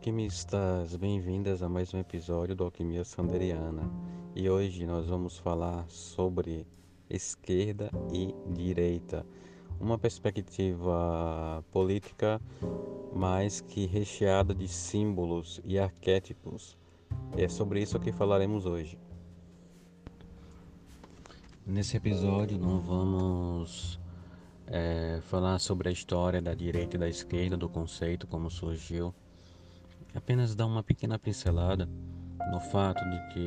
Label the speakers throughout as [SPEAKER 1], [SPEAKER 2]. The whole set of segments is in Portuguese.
[SPEAKER 1] Alquimistas! Bem-vindas a mais um episódio do Alquimia Sanderiana. E hoje nós vamos falar sobre esquerda e direita, uma perspectiva política mais que recheada de símbolos e arquétipos. E é sobre isso que falaremos hoje. Nesse episódio não vamos é, falar sobre a história da direita e da esquerda, do conceito, como surgiu apenas dar uma pequena pincelada no fato de que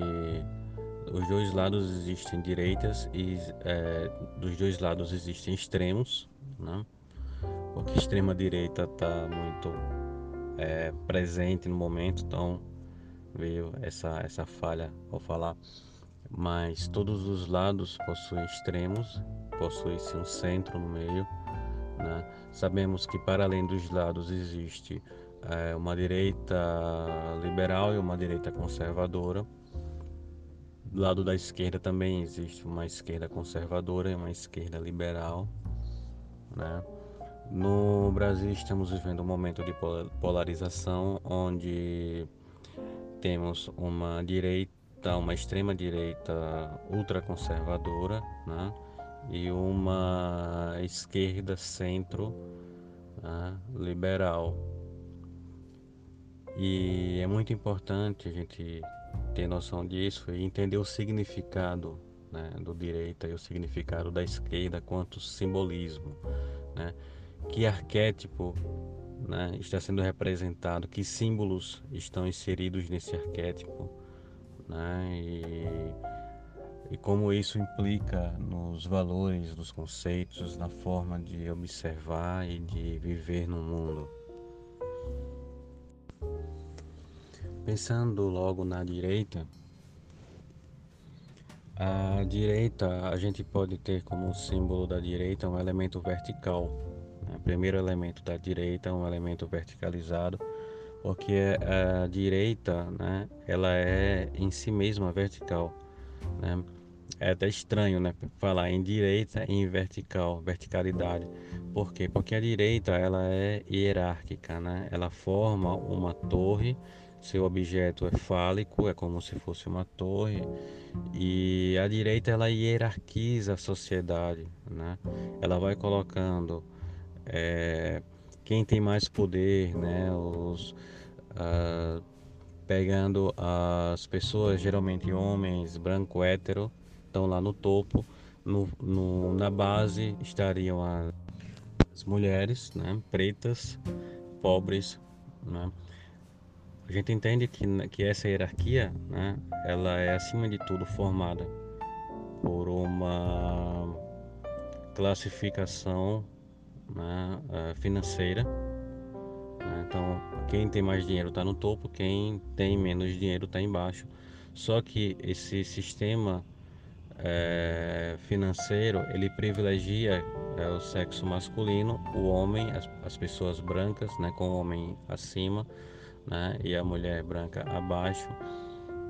[SPEAKER 1] dos dois lados existem direitas e é, dos dois lados existem extremos, né? porque a extrema direita está muito é, presente no momento, então veio essa, essa falha ao falar, mas todos os lados possuem extremos, possui-se um centro no meio. Né? Sabemos que para além dos lados existe é, uma direita liberal e uma direita conservadora. Do lado da esquerda também existe uma esquerda conservadora e uma esquerda liberal. Né? No Brasil estamos vivendo um momento de polarização onde temos uma direita, uma extrema direita ultraconservadora, né? e uma esquerda centro né? liberal. E é muito importante a gente ter noção disso e entender o significado né, do direita e o significado da esquerda quanto simbolismo. Né? Que arquétipo né, está sendo representado, que símbolos estão inseridos nesse arquétipo. Né? E, e como isso implica nos valores, nos conceitos, na forma de observar e de viver no mundo. Pensando logo na direita, a direita a gente pode ter como símbolo da direita um elemento vertical. Né? O primeiro elemento da direita é um elemento verticalizado, porque a direita, né, ela é em si mesma vertical. Né? É até estranho, né, falar em direita e em vertical, verticalidade. Por quê? Porque a direita ela é hierárquica, né? Ela forma uma torre seu objeto é fálico, é como se fosse uma torre, e a direita ela hierarquiza a sociedade, né? Ela vai colocando é, quem tem mais poder, né? Os uh, pegando as pessoas, geralmente homens, branco, hétero, estão lá no topo, no, no, na base estariam as mulheres, né? Pretas, pobres, né? A gente entende que, que essa hierarquia, né, ela é acima de tudo formada por uma classificação né, eh, financeira. Né? Então, quem tem mais dinheiro está no topo, quem tem menos dinheiro está embaixo. Só que esse sistema é, financeiro ele privilegia é, o sexo masculino, o homem, as, as pessoas brancas, né, com o homem acima né, e a mulher branca abaixo.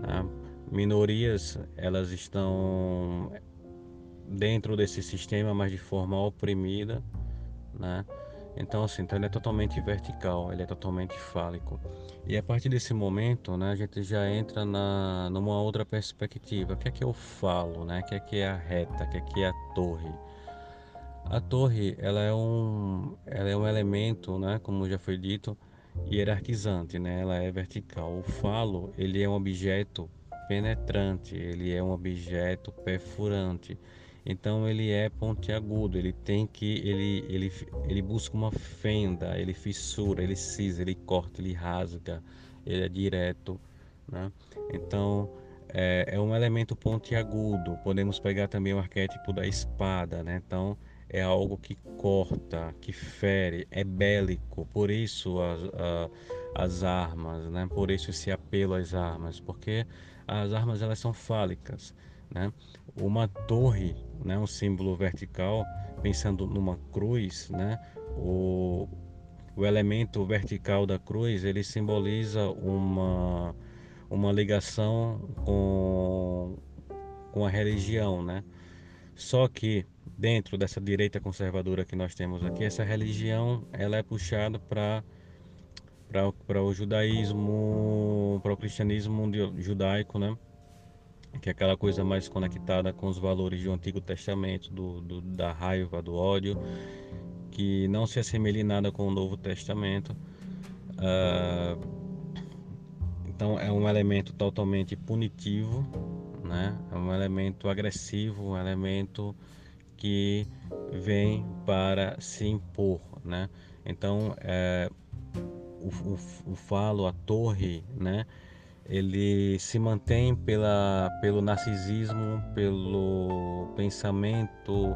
[SPEAKER 1] Né. Minorias elas estão dentro desse sistema, mas de forma oprimida, né? Então assim, então ele é totalmente vertical, ele é totalmente fálico. E a partir desse momento, né, a gente já entra na numa outra perspectiva. O que é que eu falo, né? O que é que é a reta? O que é que é a torre? A torre, ela é um, ela é um elemento, né, como já foi dito, hierarquizante, né? Ela é vertical. O falo, ele é um objeto penetrante, ele é um objeto perfurante. Então ele é pontiagudo, ele tem que ele ele ele busca uma fenda, ele fissura, ele cisa, ele corta, ele rasga, ele é direto, né? Então é, é um elemento pontiagudo. Podemos pegar também o arquétipo da espada, né? Então é algo que corta, que fere, é bélico. Por isso as, as armas, né? Por isso esse apelo às armas, porque as armas elas são fálicas, né? Uma torre, né? Um símbolo vertical, pensando numa cruz, né? O, o elemento vertical da cruz ele simboliza uma uma ligação com com a religião, né? Só que dentro dessa direita conservadora que nós temos aqui, essa religião ela é puxada para para o judaísmo, para o cristianismo judaico, né? Que é aquela coisa mais conectada com os valores do Antigo Testamento, do, do da raiva, do ódio, que não se assemelha em nada com o Novo Testamento. Uh, então é um elemento totalmente punitivo, né? É um elemento agressivo, um elemento que vem para se impor, né? Então, é, o, o, o, falo, a torre, né? Ele se mantém pela, pelo narcisismo, pelo pensamento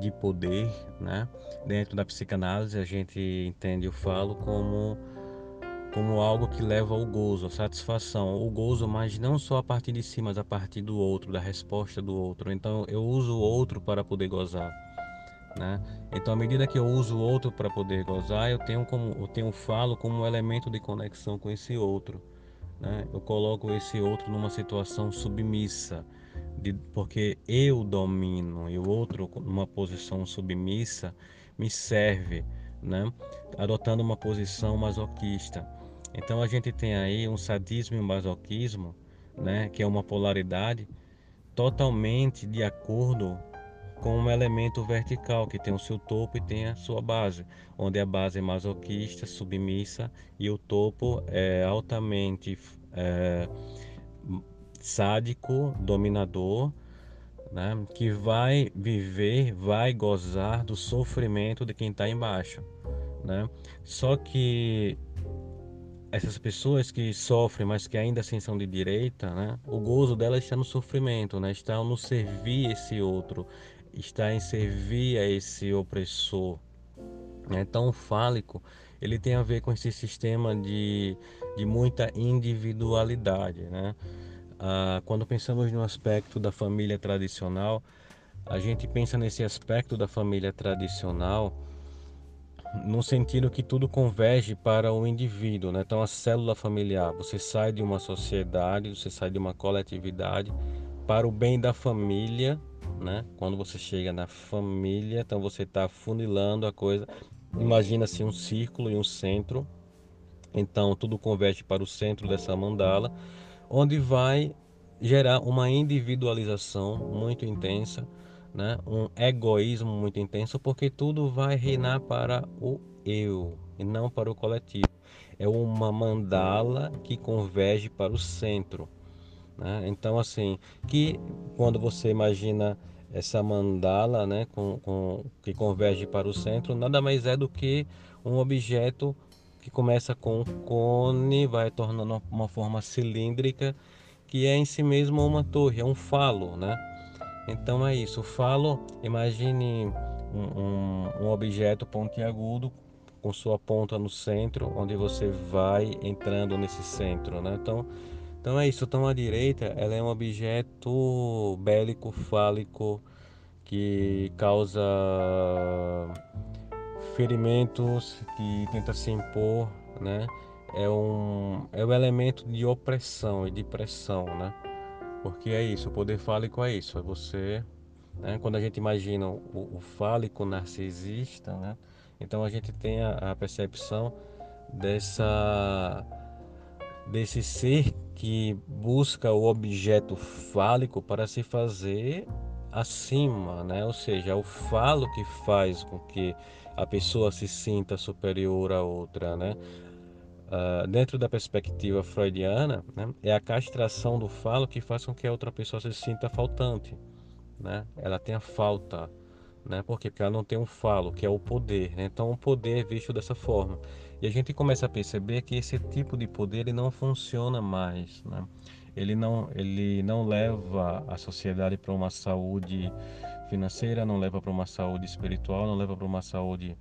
[SPEAKER 1] de poder, né? Dentro da psicanálise, a gente entende o falo como como algo que leva ao gozo, à satisfação. O gozo, mas não só a partir de si, mas a partir do outro, da resposta do outro. Então eu uso o outro para poder gozar. Né? Então, à medida que eu uso o outro para poder gozar, eu tenho como eu tenho falo como um elemento de conexão com esse outro. Né? Eu coloco esse outro numa situação submissa, de, porque eu domino e o outro numa posição submissa me serve, né? adotando uma posição masoquista. Então a gente tem aí um sadismo e um masoquismo, né, que é uma polaridade totalmente de acordo com um elemento vertical que tem o seu topo e tem a sua base, onde a base é masoquista, submissa e o topo é altamente é, sádico, dominador, né, que vai viver, vai gozar do sofrimento de quem está embaixo. Né? Só que essas pessoas que sofrem, mas que ainda assim são de direita, né? O gozo delas está no sofrimento, né? Está no servir esse outro, está em servir a esse opressor. Né? Então, o fálico, ele tem a ver com esse sistema de, de muita individualidade, né? Ah, quando pensamos no aspecto da família tradicional, a gente pensa nesse aspecto da família tradicional no sentido que tudo converge para o indivíduo, né? Então a célula familiar, você sai de uma sociedade, você sai de uma coletividade para o bem da família, né? Quando você chega na família, então você está funilando a coisa. Imagina-se um círculo e um centro. Então tudo converge para o centro dessa mandala, onde vai gerar uma individualização muito intensa né? um egoísmo muito intenso, porque tudo vai reinar para o eu e não para o coletivo. É uma mandala que converge para o centro. Né? Então, assim, que quando você imagina essa mandala né, com, com, que converge para o centro, nada mais é do que um objeto que começa com cone, vai tornando uma forma cilíndrica, que é em si mesmo uma torre, é um falo, né? Então é isso. Falo, imagine um, um, um objeto pontiagudo com sua ponta no centro, onde você vai entrando nesse centro, né? Então, então é isso. Então a direita, ela é um objeto bélico, fálico, que causa ferimentos, que tenta se impor, né? É um, é um elemento de opressão e de pressão, né? Porque é isso, o poder fálico é isso, é você, né, quando a gente imagina o, o, fálico narcisista, né, então a gente tem a, a percepção dessa desse ser que busca o objeto fálico para se fazer acima, né? Ou seja, é o falo que faz com que a pessoa se sinta superior a outra, né? Uh, dentro da perspectiva freudiana, né, é a castração do falo que faz com que a outra pessoa se sinta faltante, né? Ela tenha falta, né? Por quê? Porque ela não tem um falo, que é o poder. Né? Então, o poder é visto dessa forma. E a gente começa a perceber que esse tipo de poder ele não funciona mais, né? Ele não, ele não leva a sociedade para uma saúde financeira, não leva para uma saúde espiritual, não leva para uma saúde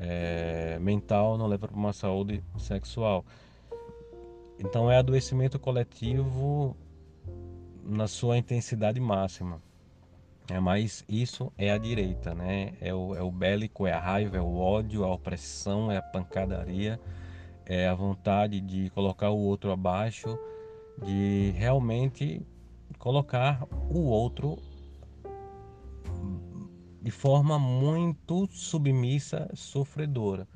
[SPEAKER 1] é, mental, não leva para uma saúde sexual. Então é adoecimento coletivo na sua intensidade máxima. É, mas isso é a direita, né? É o, é o bélico, é a raiva, é o ódio, a opressão, é a pancadaria, é a vontade de colocar o outro abaixo, de realmente colocar o outro de forma muito submissa, sofredora.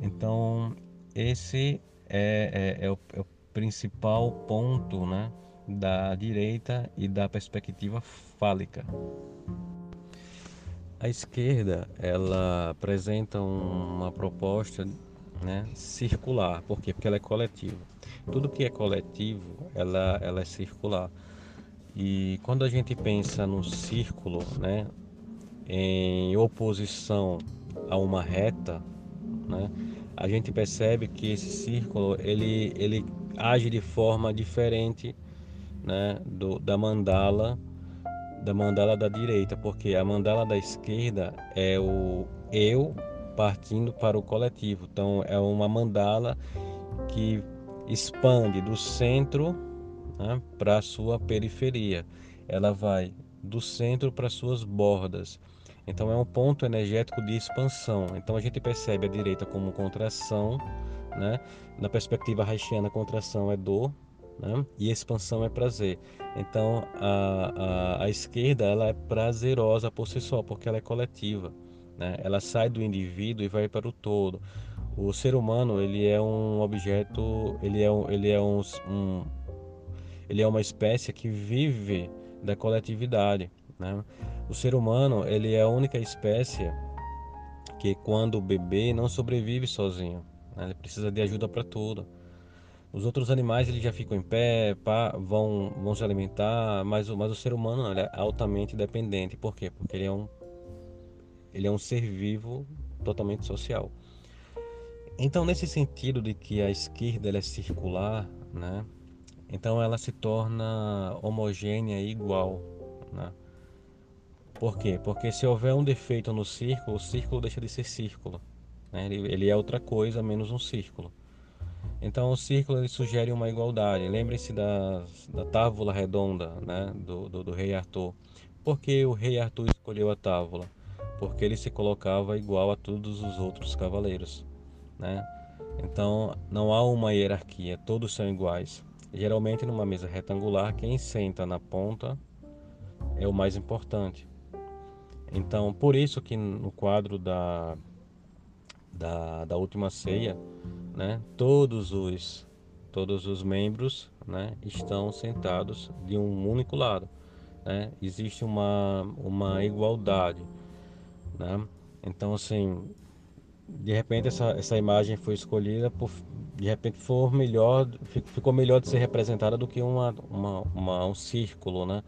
[SPEAKER 1] Então, esse é, é, é, o, é o principal ponto né, da direita e da perspectiva fálica. A esquerda ela apresenta uma proposta né, circular, por quê? Porque ela é coletiva. Tudo que é coletivo, ela, ela é circular. E quando a gente pensa no círculo, né, em oposição a uma reta, né, a gente percebe que esse círculo ele, ele age de forma diferente né, do, da mandala da mandala da direita, porque a mandala da esquerda é o eu partindo para o coletivo. Então é uma mandala que expande do centro né, para a sua periferia. Ela vai do centro para suas bordas. Então é um ponto energético de expansão. Então a gente percebe a direita como contração, né? Na perspectiva haitiana, contração é dor, né? E expansão é prazer. Então a, a, a, esquerda ela é prazerosa por si só, porque ela é coletiva. Né? Ela sai do indivíduo e vai para o todo. O ser humano ele é um objeto, ele é um, ele é um, um ele é uma espécie que vive da coletividade. Né? O ser humano ele é a única espécie que quando bebê não sobrevive sozinho. Né? Ele precisa de ajuda para tudo. Os outros animais eles já ficam em pé, pá, vão, vão se alimentar, mas, mas o ser humano é altamente dependente. Por quê? Porque ele é um, ele é um ser vivo totalmente social. Então, nesse sentido de que a esquerda ela é circular, né? então ela se torna homogênea e igual. Né? Por quê? Porque se houver um defeito no círculo, o círculo deixa de ser círculo. Né? Ele, ele, é outra coisa menos um círculo. Então o círculo ele sugere uma igualdade. Lembre-se da, da tábua redonda né? do, do, do rei Arthur. Por que o rei Arthur escolheu a tábua? Porque ele se colocava igual a todos os outros cavaleiros. Né? Então não há uma hierarquia, todos são iguais. Geralmente numa mesa retangular, quem senta na ponta é o mais importante. Então, por isso que no quadro da, da, da última ceia, né, todos os todos os membros né, estão sentados de um único lado. Né? Existe uma, uma igualdade. Né? Então, assim, de repente essa, essa imagem foi escolhida por, de repente for melhor, ficou melhor de ser representada do que uma, uma, uma um círculo, né?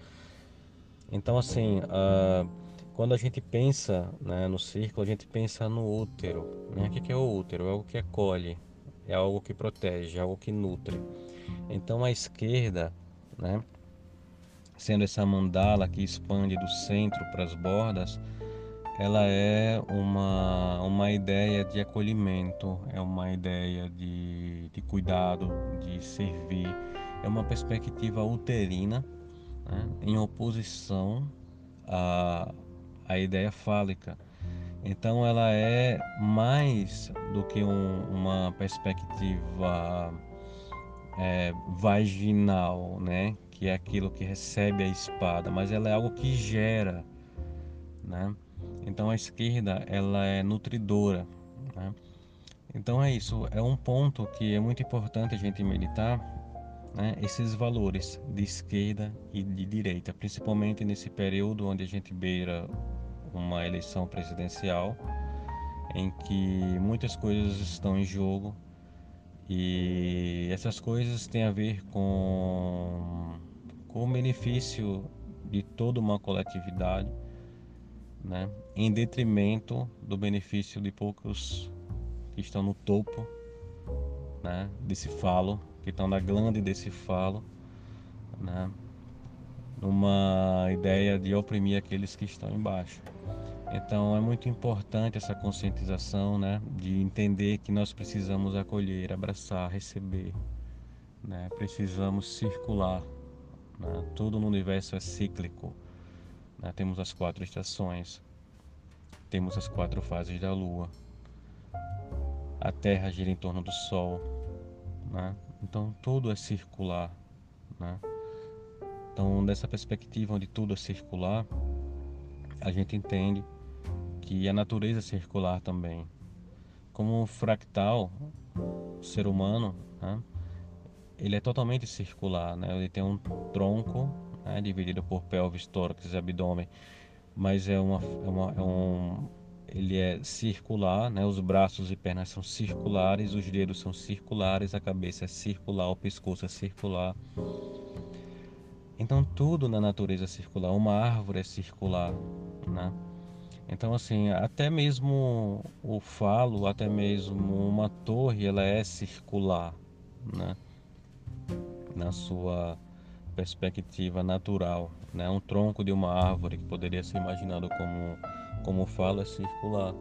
[SPEAKER 1] Então, assim, uh, quando a gente pensa né, no círculo, a gente pensa no útero. Né? O que é o útero? É algo que acolhe, é algo que protege, é algo que nutre. Então a esquerda, né, sendo essa mandala que expande do centro para as bordas, ela é uma, uma ideia de acolhimento, é uma ideia de, de cuidado, de servir, é uma perspectiva uterina né, em oposição a, a ideia fálica. Então ela é mais do que um, uma perspectiva é, vaginal, né? Que é aquilo que recebe a espada, mas ela é algo que gera, né? Então a esquerda ela é nutridora, né? Então é isso, é um ponto que é muito importante a gente meditar, né? Esses valores de esquerda e de direita, principalmente nesse período onde a gente beira uma eleição presidencial em que muitas coisas estão em jogo e essas coisas têm a ver com, com o benefício de toda uma coletividade, né, em detrimento do benefício de poucos que estão no topo né, desse falo, que estão na glande desse falo, né, numa ideia de oprimir aqueles que estão embaixo. Então é muito importante essa conscientização, né, de entender que nós precisamos acolher, abraçar, receber, né, precisamos circular. Né, tudo no universo é cíclico. Né, temos as quatro estações, temos as quatro fases da Lua, a Terra gira em torno do Sol, né, então tudo é circular, né. Então, dessa perspectiva onde tudo é circular, a gente entende que a natureza é circular também. Como um fractal, o ser humano, né, ele é totalmente circular, né? ele tem um tronco né, dividido por pelvis, tórax e abdômen, mas é, uma, é, uma, é um, ele é circular, né? os braços e pernas são circulares, os dedos são circulares, a cabeça é circular, o pescoço é circular. Então tudo na natureza é circular, uma árvore é circular, né? Então assim, até mesmo o falo, até mesmo uma torre, ela é circular, né? Na sua perspectiva natural, né? Um tronco de uma árvore que poderia ser imaginado como como falo é circular.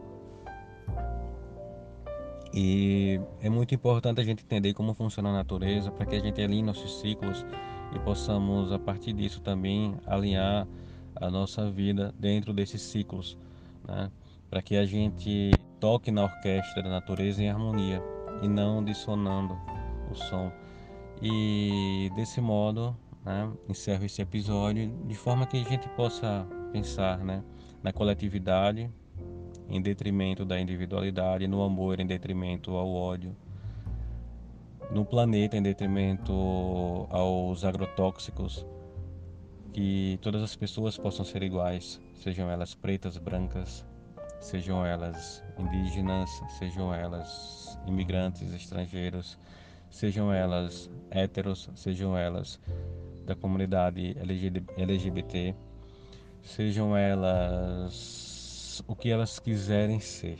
[SPEAKER 1] E é muito importante a gente entender como funciona a natureza para que a gente alinhe nossos ciclos e possamos a partir disso também alinhar a nossa vida dentro desses ciclos né? para que a gente toque na orquestra da natureza em harmonia e não dissonando o som. E desse modo, né, encerro esse episódio de forma que a gente possa pensar né, na coletividade em detrimento da individualidade, no amor em detrimento ao ódio, no planeta em detrimento aos agrotóxicos, que todas as pessoas possam ser iguais, sejam elas pretas, brancas, sejam elas indígenas, sejam elas imigrantes, estrangeiros, sejam elas héteros, sejam elas da comunidade LGBT, sejam elas o que elas quiserem ser.